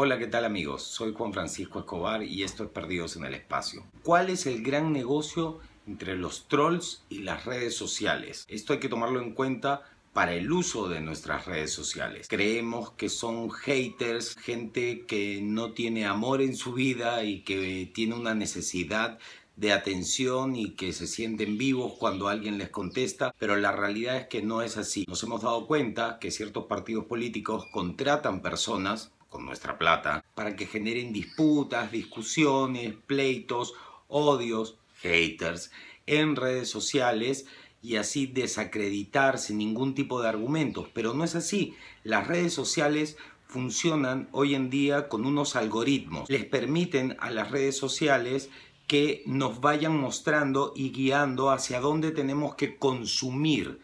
Hola, ¿qué tal amigos? Soy Juan Francisco Escobar y esto es Perdidos en el Espacio. ¿Cuál es el gran negocio entre los trolls y las redes sociales? Esto hay que tomarlo en cuenta para el uso de nuestras redes sociales. Creemos que son haters, gente que no tiene amor en su vida y que tiene una necesidad de atención y que se sienten vivos cuando alguien les contesta, pero la realidad es que no es así. Nos hemos dado cuenta que ciertos partidos políticos contratan personas con nuestra plata para que generen disputas, discusiones, pleitos, odios, haters en redes sociales y así desacreditar sin ningún tipo de argumentos. Pero no es así. Las redes sociales funcionan hoy en día con unos algoritmos. Les permiten a las redes sociales que nos vayan mostrando y guiando hacia dónde tenemos que consumir,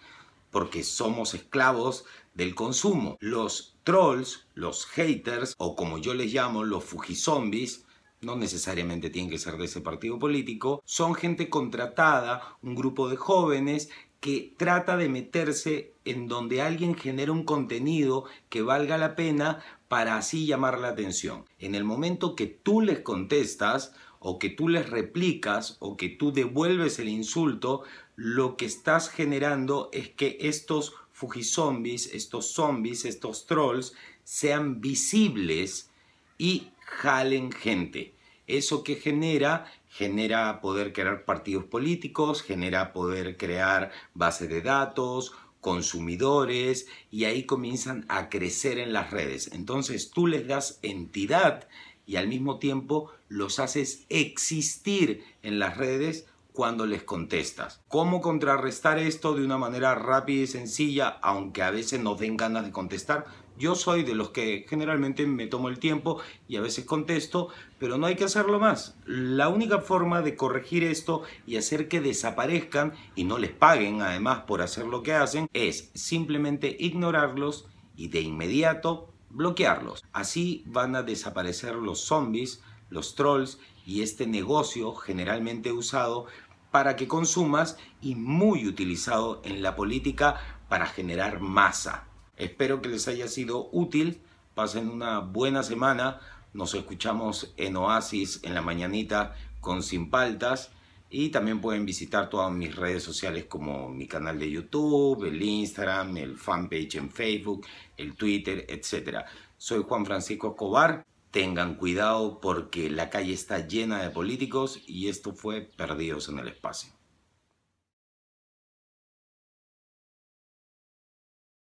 porque somos esclavos del consumo. Los trolls, los haters, o como yo les llamo, los fujizombies, no necesariamente tienen que ser de ese partido político, son gente contratada, un grupo de jóvenes que trata de meterse en donde alguien genera un contenido que valga la pena para así llamar la atención. En el momento que tú les contestas o que tú les replicas o que tú devuelves el insulto, lo que estás generando es que estos fujizombies, estos zombies, estos trolls sean visibles y jalen gente. Eso que genera, genera poder crear partidos políticos, genera poder crear base de datos, consumidores y ahí comienzan a crecer en las redes. Entonces tú les das entidad y al mismo tiempo los haces existir en las redes cuando les contestas. ¿Cómo contrarrestar esto de una manera rápida y sencilla, aunque a veces nos den ganas de contestar? Yo soy de los que generalmente me tomo el tiempo y a veces contesto, pero no hay que hacerlo más. La única forma de corregir esto y hacer que desaparezcan y no les paguen además por hacer lo que hacen es simplemente ignorarlos y de inmediato bloquearlos. Así van a desaparecer los zombies, los trolls y este negocio generalmente usado para que consumas y muy utilizado en la política para generar masa. Espero que les haya sido útil. Pasen una buena semana. Nos escuchamos en Oasis en la mañanita con Sin Paltas. Y también pueden visitar todas mis redes sociales como mi canal de YouTube, el Instagram, el fanpage en Facebook, el Twitter, etc. Soy Juan Francisco Escobar. Tengan cuidado porque la calle está llena de políticos y esto fue Perdidos en el Espacio.